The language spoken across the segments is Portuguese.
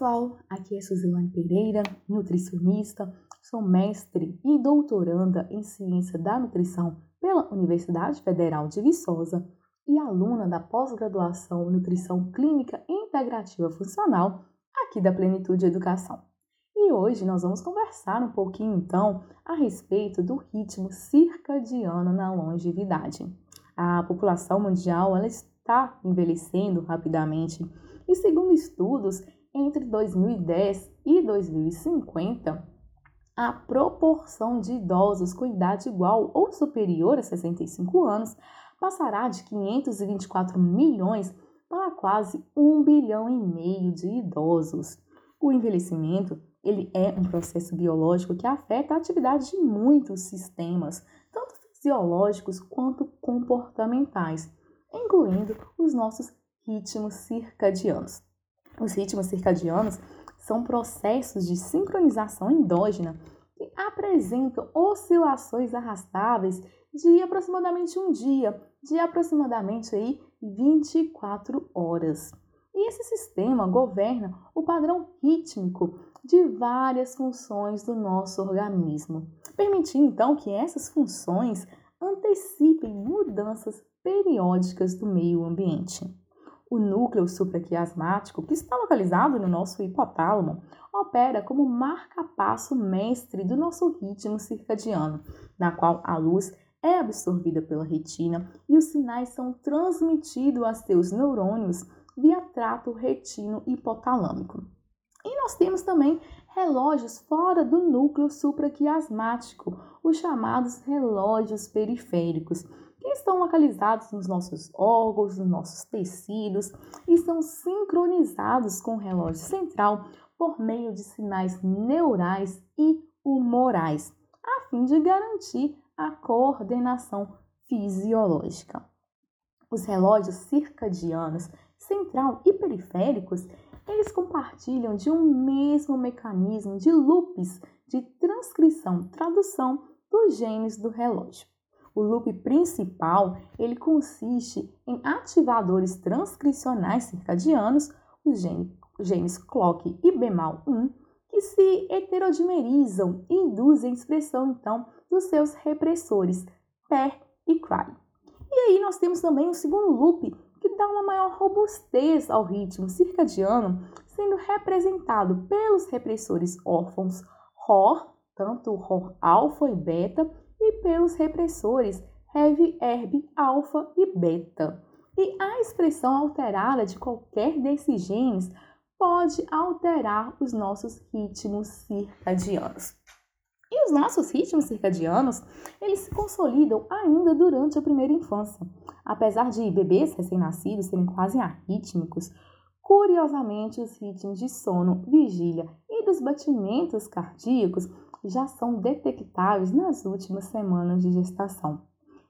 pessoal, aqui é Suzilane Pereira, nutricionista, sou mestre e doutoranda em Ciência da Nutrição pela Universidade Federal de Viçosa e aluna da pós-graduação Nutrição Clínica Integrativa Funcional aqui da Plenitude Educação. E hoje nós vamos conversar um pouquinho então a respeito do ritmo circadiano na longevidade. A população mundial ela está envelhecendo rapidamente e segundo estudos, entre 2010 e 2050, a proporção de idosos com idade igual ou superior a 65 anos passará de 524 milhões para quase 1 bilhão e meio de idosos. O envelhecimento ele é um processo biológico que afeta a atividade de muitos sistemas, tanto fisiológicos quanto comportamentais, incluindo os nossos ritmos circadianos. Os ritmos circadianos são processos de sincronização endógena que apresentam oscilações arrastáveis de aproximadamente um dia, de aproximadamente aí 24 horas. E esse sistema governa o padrão rítmico de várias funções do nosso organismo, permitindo então que essas funções antecipem mudanças periódicas do meio ambiente. O núcleo supraquiasmático, que está localizado no nosso hipotálamo, opera como marca-passo mestre do nosso ritmo circadiano, na qual a luz é absorvida pela retina e os sinais são transmitidos a seus neurônios via trato retino hipotalâmico. E nós temos também relógios fora do núcleo supraquiasmático, os chamados relógios periféricos, que estão localizados nos nossos órgãos, nos nossos tecidos e são sincronizados com o relógio central por meio de sinais neurais e humorais, a fim de garantir a coordenação fisiológica. Os relógios circadianos central e periféricos, eles compartilham de um mesmo mecanismo de loops de transcrição, tradução dos genes do relógio. O loop principal, ele consiste em ativadores transcricionais circadianos, os genes, clock e BMAL1, que se heterodimerizam e induzem a expressão, então, dos seus repressores, PER e CRY. E aí nós temos também o segundo loop, que dá uma maior robustez ao ritmo circadiano, sendo representado pelos repressores órfãos ROR, tanto ROR alfa e beta, e pelos repressores heavy herb alfa e beta. E a expressão alterada de qualquer desses genes pode alterar os nossos ritmos circadianos. E os nossos ritmos circadianos, eles se consolidam ainda durante a primeira infância. Apesar de bebês recém-nascidos serem quase arrítmicos, curiosamente os ritmos de sono, vigília e dos batimentos cardíacos já são detectáveis nas últimas semanas de gestação.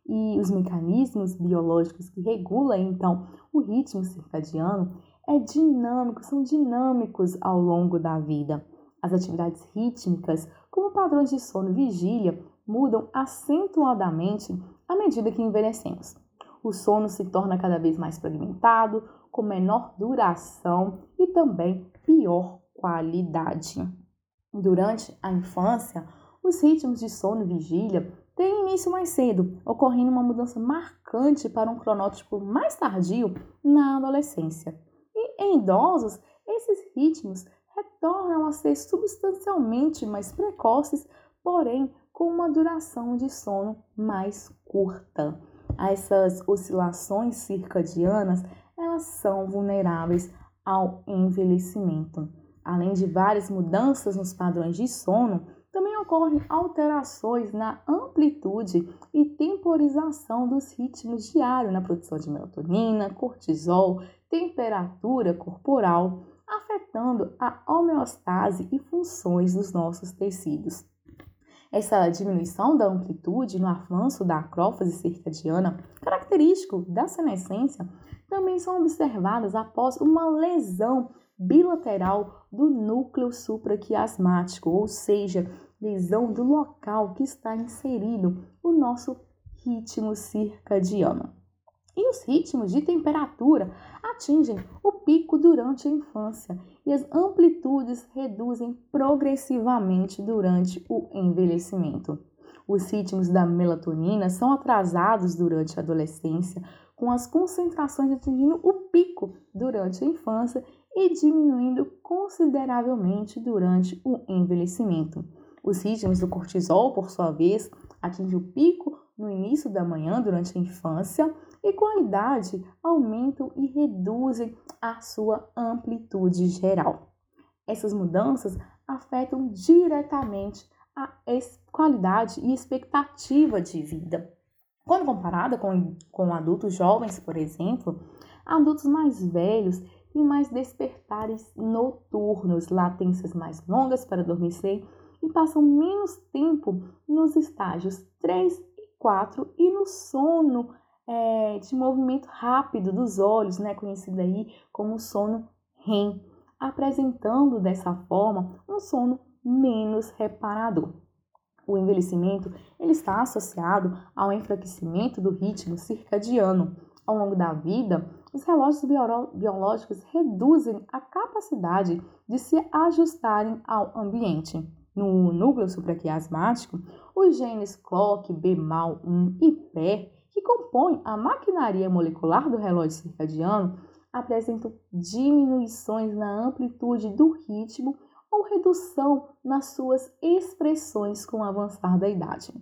E os mecanismos biológicos que regulam então o ritmo circadiano é dinâmico, são dinâmicos ao longo da vida. As atividades rítmicas, como padrões de sono e vigília, mudam acentuadamente à medida que envelhecemos. O sono se torna cada vez mais fragmentado, com menor duração e também pior qualidade. Durante a infância, os ritmos de sono e vigília têm início mais cedo, ocorrendo uma mudança marcante para um cronótipo mais tardio na adolescência. E em idosos, esses ritmos retornam a ser substancialmente mais precoces, porém com uma duração de sono mais curta. Essas oscilações circadianas, elas são vulneráveis ao envelhecimento. Além de várias mudanças nos padrões de sono, também ocorrem alterações na amplitude e temporização dos ritmos diários na produção de melatonina, cortisol, temperatura corporal, afetando a homeostase e funções dos nossos tecidos. Essa diminuição da amplitude no avanço da acrófase circadiana, característico da senescência, também são observadas após uma lesão bilateral do núcleo supraquiasmático, ou seja, lesão do local que está inserido o nosso ritmo circadiano. E os ritmos de temperatura atingem o pico durante a infância e as amplitudes reduzem progressivamente durante o envelhecimento. Os ritmos da melatonina são atrasados durante a adolescência, com as concentrações atingindo o pico durante a infância e diminuindo consideravelmente durante o envelhecimento. Os ritmos do cortisol, por sua vez, atingem o pico no início da manhã durante a infância e com a idade aumentam e reduzem a sua amplitude geral. Essas mudanças afetam diretamente a qualidade e expectativa de vida. Quando comparada com, com adultos jovens, por exemplo, adultos mais velhos têm mais despertares noturnos, latências mais longas para adormecer e passam menos tempo nos estágios 3 e 4 e no sono é, de movimento rápido dos olhos, né, conhecido aí como sono REM, apresentando dessa forma um sono menos reparador. O envelhecimento ele está associado ao enfraquecimento do ritmo circadiano. Ao longo da vida, os relógios biológicos reduzem a capacidade de se ajustarem ao ambiente. No núcleo supraquiasmático, os genes CLOCK, BMAL1 e PER, que compõem a maquinaria molecular do relógio circadiano, apresentam diminuições na amplitude do ritmo ou redução nas suas expressões com o avançar da idade.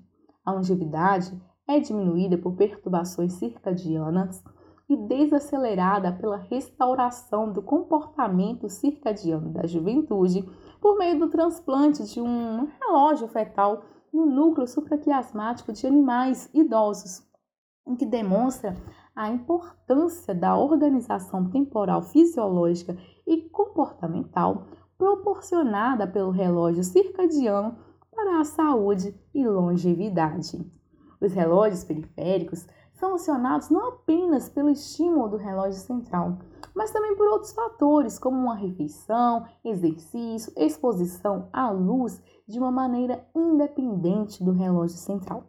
A longevidade é diminuída por perturbações circadianas e desacelerada pela restauração do comportamento circadiano da juventude por meio do transplante de um relógio fetal no núcleo supraquiasmático de animais idosos, o que demonstra a importância da organização temporal fisiológica e comportamental proporcionada pelo relógio circadiano para a saúde e longevidade. Os relógios periféricos são acionados não apenas pelo estímulo do relógio central, mas também por outros fatores, como uma refeição, exercício, exposição à luz de uma maneira independente do relógio central.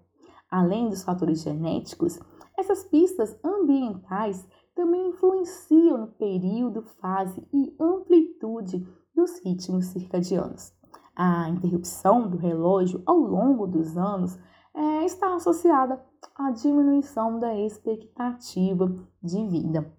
Além dos fatores genéticos, essas pistas ambientais também influenciam no período, fase e amplitude dos ritmos circadianos. A interrupção do relógio ao longo dos anos é, está associada à diminuição da expectativa de vida.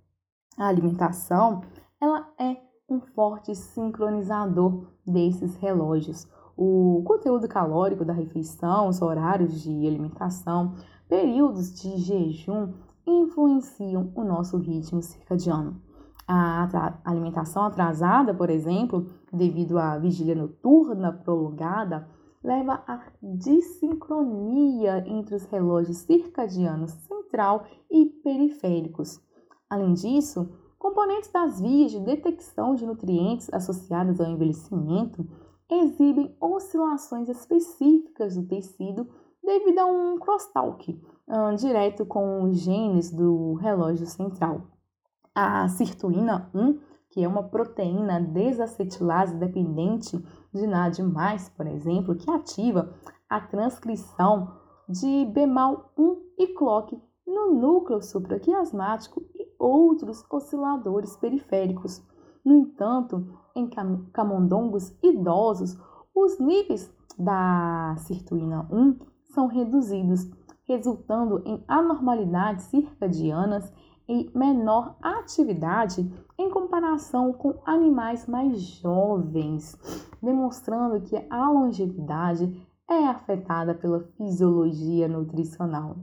A alimentação ela é um forte sincronizador desses relógios. O conteúdo calórico da refeição, os horários de alimentação, períodos de jejum influenciam o nosso ritmo circadiano. A alimentação atrasada, por exemplo, devido à vigília noturna prolongada, leva à dissincronia entre os relógios circadianos central e periféricos. Além disso, componentes das vias de detecção de nutrientes associadas ao envelhecimento exibem oscilações específicas do tecido devido a um crosstalk um, direto com os genes do relógio central. A sirtuína 1, que é uma proteína desacetilase dependente de NAD+, por exemplo, que ativa a transcrição de BMAL1 e CLOCK no núcleo supraquiasmático e outros osciladores periféricos. No entanto, em camundongos idosos, os níveis da sirtuína 1 são reduzidos, resultando em anormalidades circadianas e menor atividade em comparação com animais mais jovens, demonstrando que a longevidade é afetada pela fisiologia nutricional.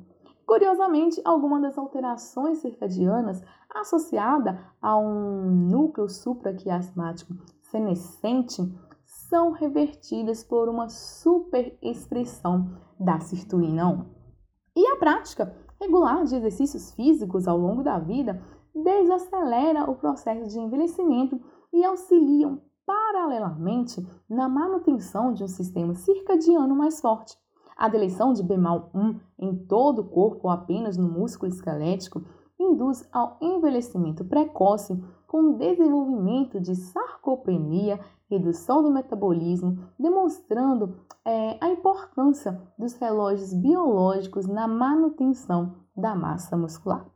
Curiosamente, algumas das alterações circadianas associadas a um núcleo supraquiasmático senescente são revertidas por uma superexpressão da sirtuína 1. E a prática regular de exercícios físicos ao longo da vida desacelera o processo de envelhecimento e auxiliam paralelamente na manutenção de um sistema circadiano mais forte. A deleção de BMAL1 em todo o corpo ou apenas no músculo esquelético induz ao envelhecimento precoce com desenvolvimento de sarcopenia, redução do metabolismo, demonstrando é, a importância dos relógios biológicos na manutenção da massa muscular.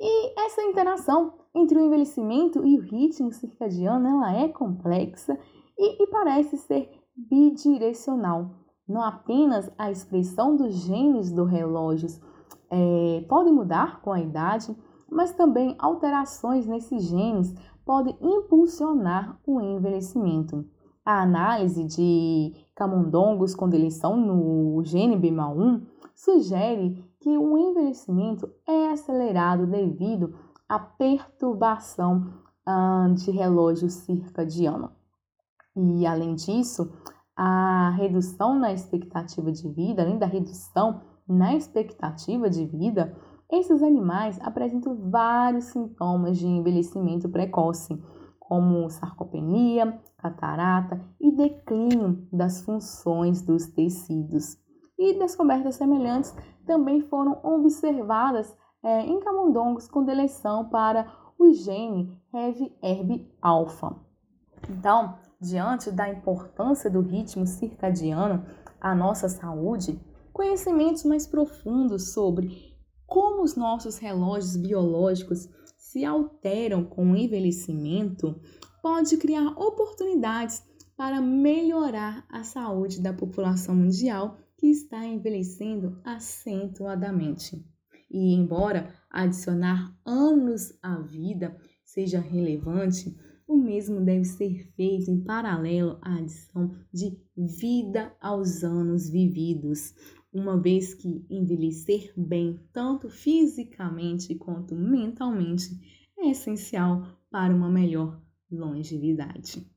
E essa interação entre o envelhecimento e o ritmo circadiano ela é complexa e, e parece ser bidirecional. Não apenas a expressão dos genes do relógio é, podem mudar com a idade, mas também alterações nesses genes podem impulsionar o envelhecimento. A análise de camundongos com deleção no gene BMA1 sugere que o envelhecimento é acelerado devido à perturbação de relógio circadiano. E, além disso, a redução na expectativa de vida, além da redução na expectativa de vida, esses animais apresentam vários sintomas de envelhecimento precoce, como sarcopenia, catarata e declínio das funções dos tecidos. E descobertas semelhantes também foram observadas é, em camundongos com deleção para o gene HEV-ERB-alpha. Então, diante da importância do ritmo circadiano à nossa saúde, conhecimentos mais profundos sobre como os nossos relógios biológicos se alteram com o envelhecimento pode criar oportunidades para melhorar a saúde da população mundial que está envelhecendo acentuadamente. E embora adicionar anos à vida seja relevante, o mesmo deve ser feito em paralelo à adição de vida aos anos vividos, uma vez que envelhecer bem, tanto fisicamente quanto mentalmente, é essencial para uma melhor longevidade.